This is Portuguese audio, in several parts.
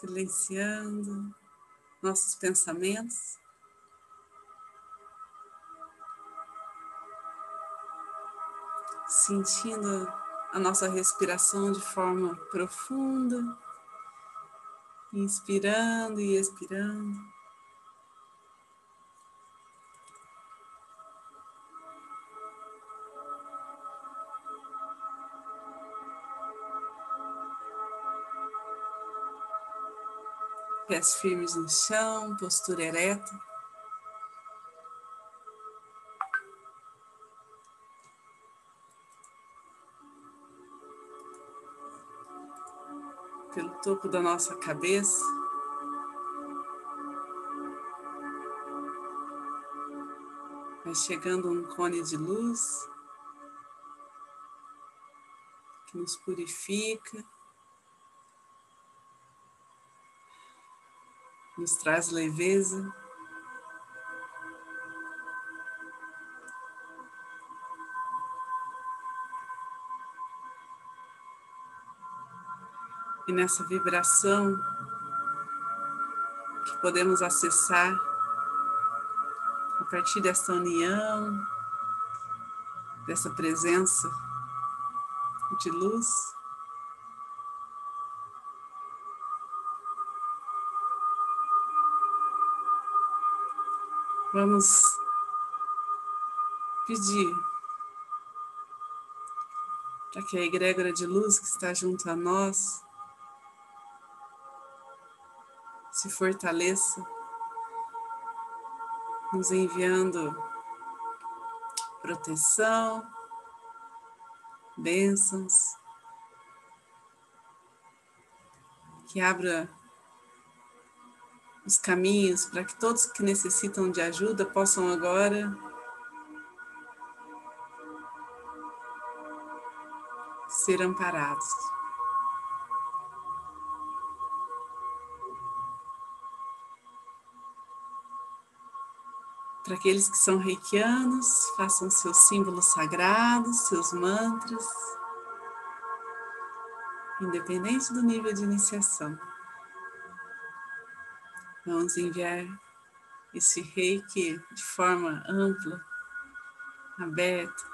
silenciando nossos pensamentos. Sentindo a nossa respiração de forma profunda, inspirando e expirando. Pés firmes no chão, postura ereta. Pelo topo da nossa cabeça. Vai chegando um cone de luz que nos purifica. Nos traz leveza. E nessa vibração que podemos acessar a partir dessa união, dessa presença de luz. Vamos pedir para que a egrégora de luz que está junto a nós se fortaleça, nos enviando proteção, bênçãos, que abra os caminhos para que todos que necessitam de ajuda possam agora ser amparados. Para aqueles que são reikianos, façam seus símbolos sagrados, seus mantras, independente do nível de iniciação. Vamos enviar esse reiki de forma ampla, aberta.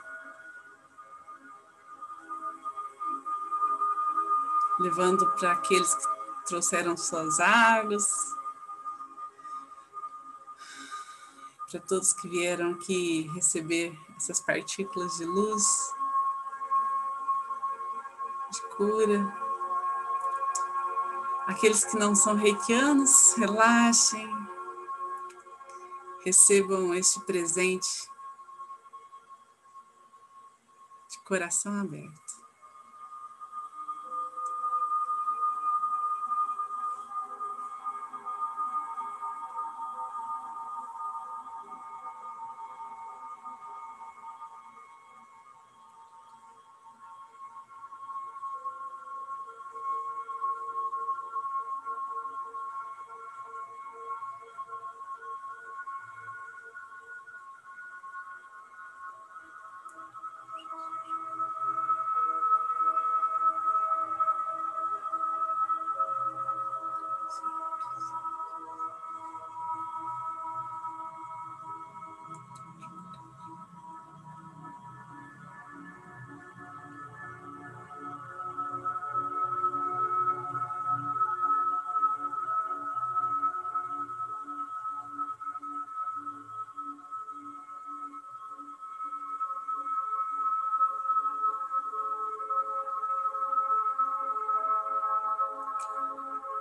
Levando para aqueles que trouxeram suas águas, para todos que vieram aqui receber essas partículas de luz, de cura. Aqueles que não são reikianos, relaxem, recebam este presente de coração aberto.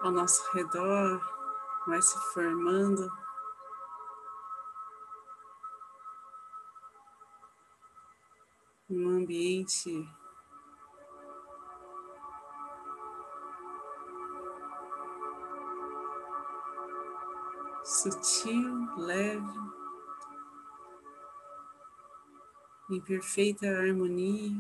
Ao nosso redor vai se formando. Um ambiente sutil, leve, em perfeita harmonia.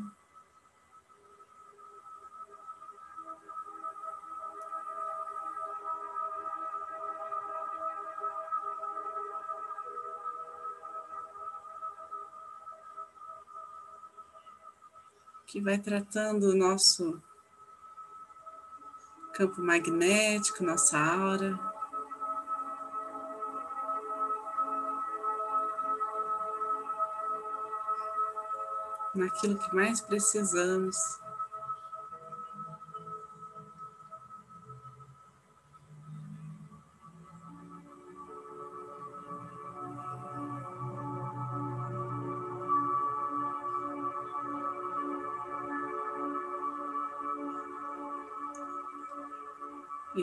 Que vai tratando o nosso campo magnético, nossa aura. Naquilo que mais precisamos.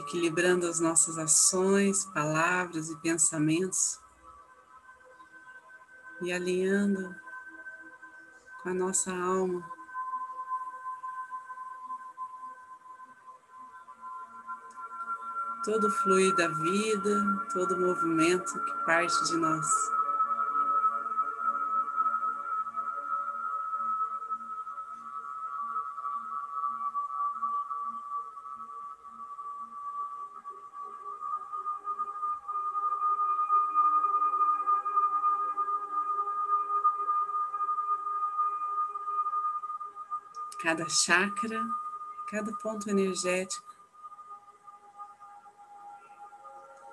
Equilibrando as nossas ações, palavras e pensamentos e alinhando com a nossa alma. Todo o fluir da vida, todo o movimento que parte de nós. Cada chakra, cada ponto energético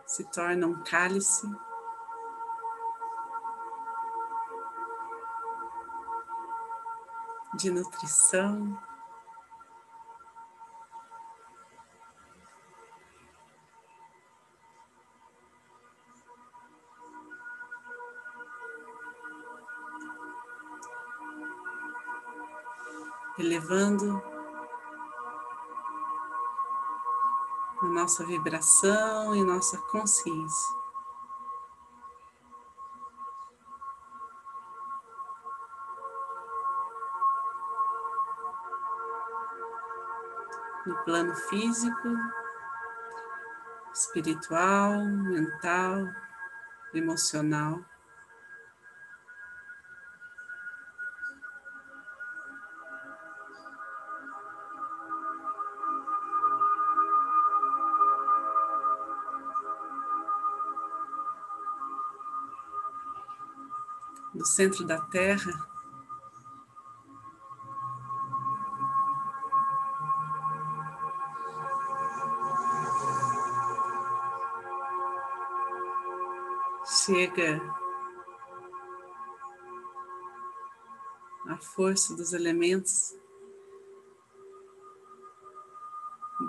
se torna um cálice. De nutrição, elevando a nossa vibração e nossa consciência. No plano físico, espiritual, mental, emocional. Do centro da Terra. Chega a força dos elementos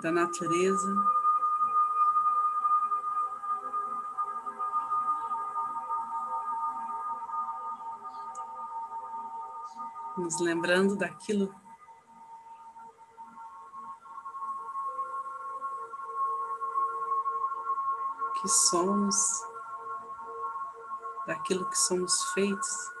da natureza. Nos lembrando daquilo que somos, daquilo que somos feitos.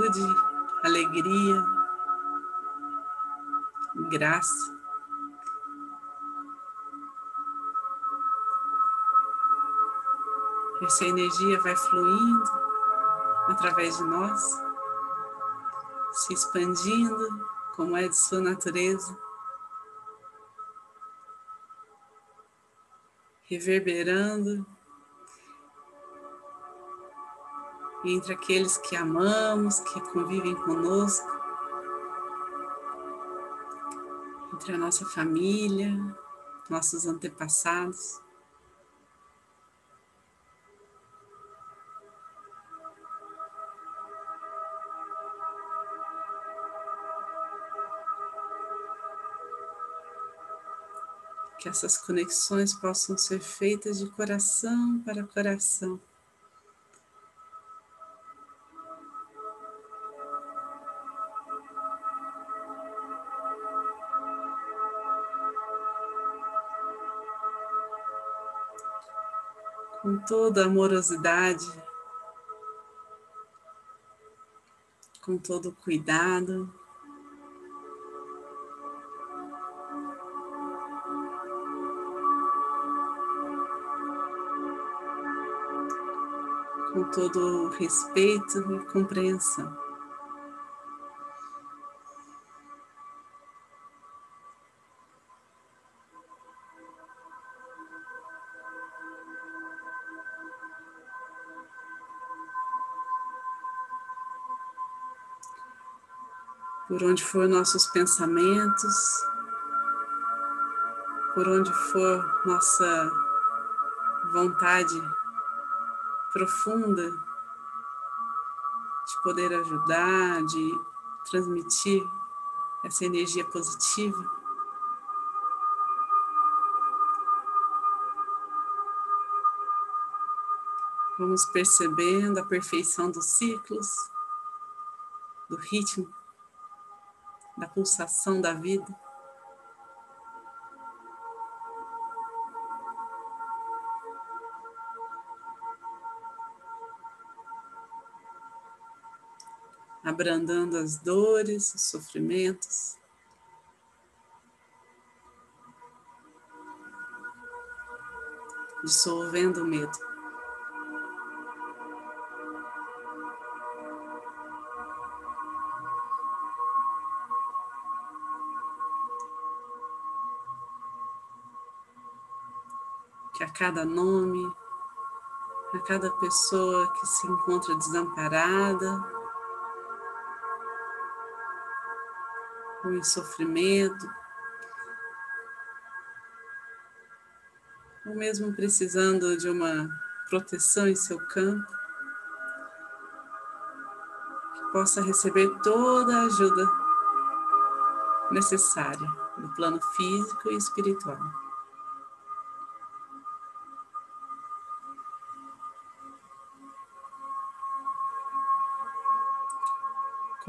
Plenitude, alegria, graça. Essa energia vai fluindo através de nós, se expandindo como é de sua natureza, reverberando entre aqueles que amamos, que convivem conosco, entre a nossa família, nossos antepassados. Que essas conexões possam ser feitas de coração para coração. Toda amorosidade, com todo cuidado. com todo respeito e compreensão. Por onde for nossos pensamentos, por onde for nossa vontade profunda de poder ajudar, de transmitir essa energia positiva. Vamos percebendo a perfeição dos ciclos, do ritmo da pulsação da vida. Abrandando as dores, os sofrimentos. Dissolvendo o medo. Que a cada nome, a cada pessoa que se encontra desamparada, ou em sofrimento, ou mesmo precisando de uma proteção em seu campo, que possa receber toda a ajuda necessária no plano físico e espiritual.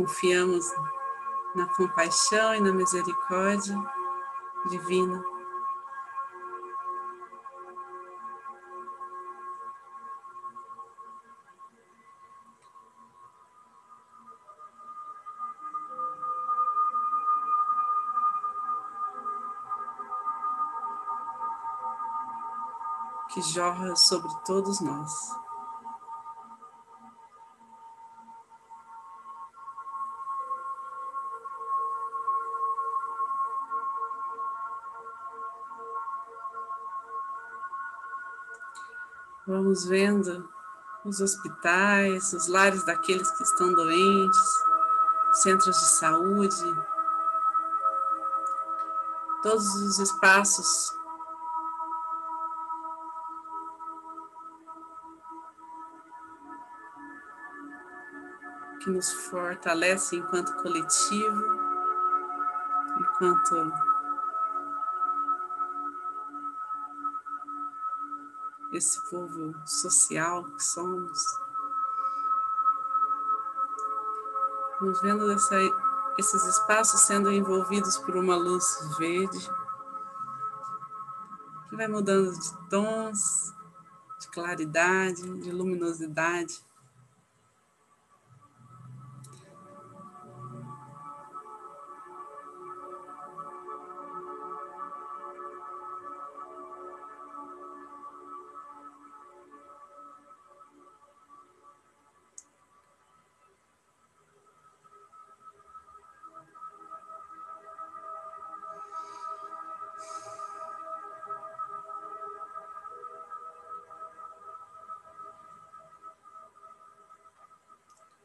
Confiamos na compaixão e na misericórdia divina. Que jorra sobre todos nós. Vamos vendo os hospitais, os lares daqueles que estão doentes, centros de saúde, todos os espaços. Que nos fortalecem enquanto coletivo, enquanto esse povo social que somos. Vamos vendo essa, esses espaços sendo envolvidos por uma luz verde, que vai mudando de tons, de claridade, de luminosidade.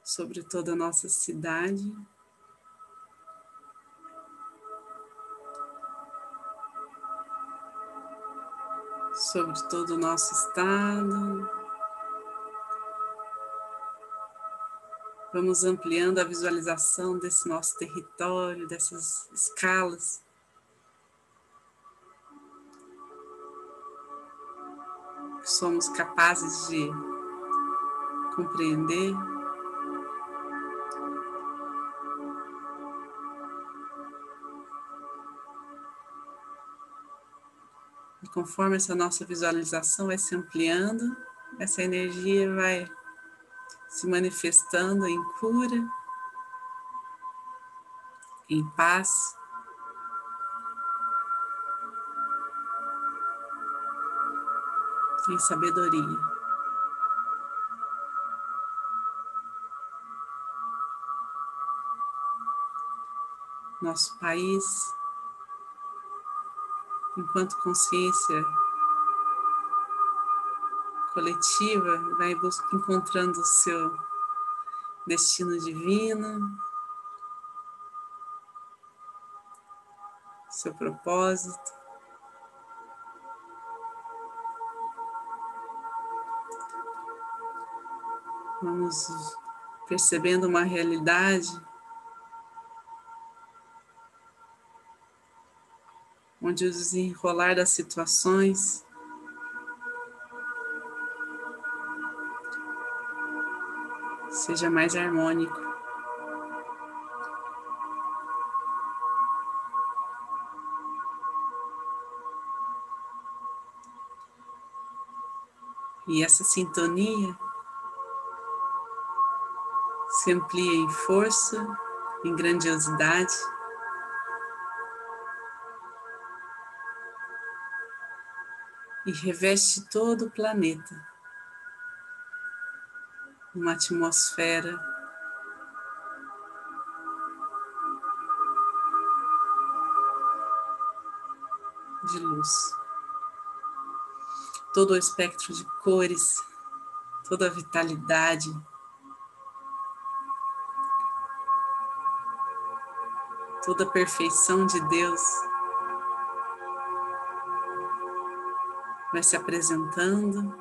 Sobre toda a nossa cidade. Sobre todo o nosso estado. Vamos ampliando a visualização desse nosso território, dessas escalas. Somos capazes de compreender. Conforme essa nossa visualização vai se ampliando, essa energia vai se manifestando em cura, em paz. Em sabedoria. nosso país enquanto consciência coletiva vai encontrando o seu destino divino, seu propósito. Vamos percebendo uma realidade onde o desenrolar das situações seja mais harmônico. E essa sintonia se amplia em força, em grandiosidade. E reveste todo o planeta uma atmosfera de luz. Todo o espectro de cores, toda a vitalidade. Toda a perfeição de Deus vai se apresentando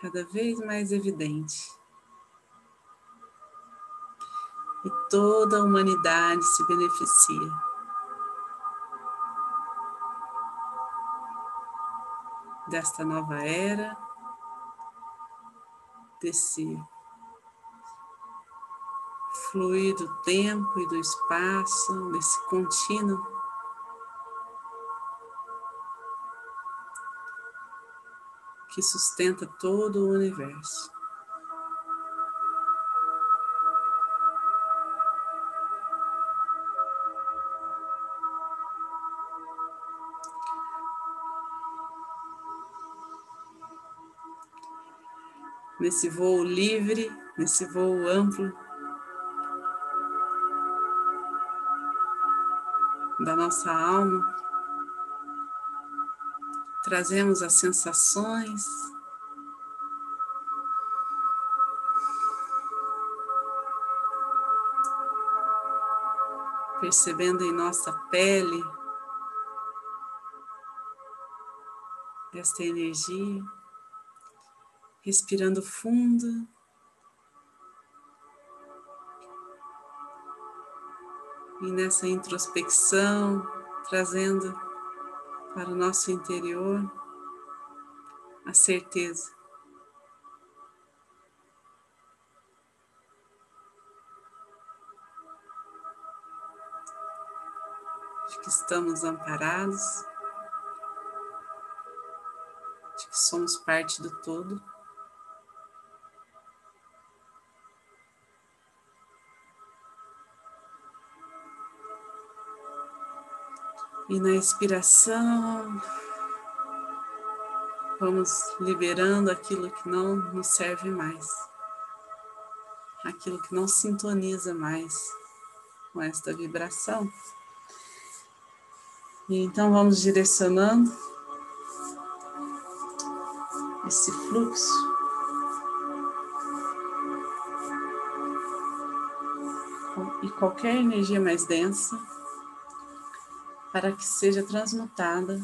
cada vez mais evidente. E toda a humanidade se beneficia. Desta nova era, desse fluir do tempo e do espaço, desse contínuo que sustenta todo o universo. Nesse voo livre, nesse voo amplo da nossa alma, trazemos as sensações. Percebendo em nossa pele esta energia, respirando fundo. E nessa introspecção, trazendo para o nosso interior a certeza de que estamos amparados, de que somos parte do todo. E na expiração, vamos liberando aquilo que não nos serve mais, aquilo que não sintoniza mais com esta vibração. E então vamos direcionando esse fluxo e qualquer energia mais densa para que seja transmutada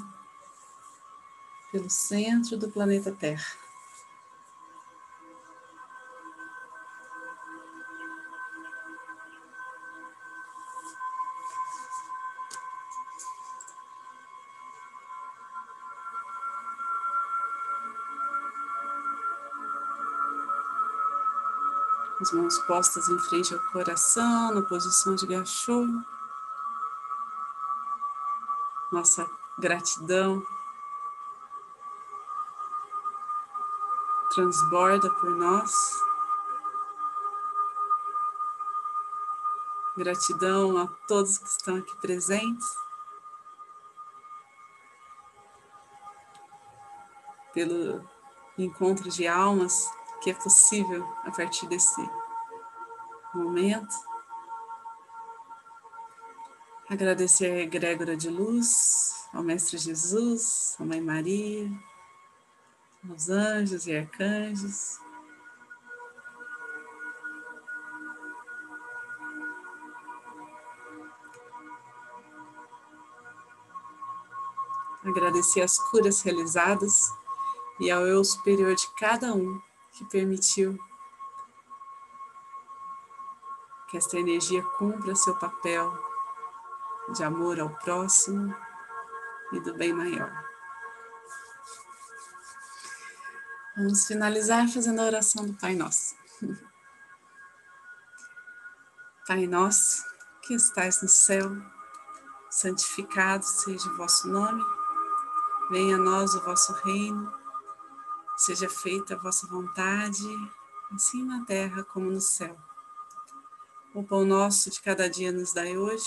pelo centro do planeta Terra. As mãos postas em frente ao coração, na posição de gachô nossa gratidão transborda por nós. Gratidão a todos que estão aqui presentes. Pelo encontro de almas que é possível a partir desse momento. Agradecer a egrégora de luz, ao Mestre Jesus, à Mãe Maria, aos anjos e arcanjos. Agradecer as curas realizadas e ao eu superior de cada um que permitiu que esta energia cumpra seu papel de amor ao próximo e do bem maior. Vamos finalizar fazendo a oração do Pai Nosso. Pai Nosso, que estais no céu, santificado seja o vosso nome, venha a nós o vosso reino, seja feita a vossa vontade, assim na terra como no céu. O pão nosso de cada dia nos dai hoje,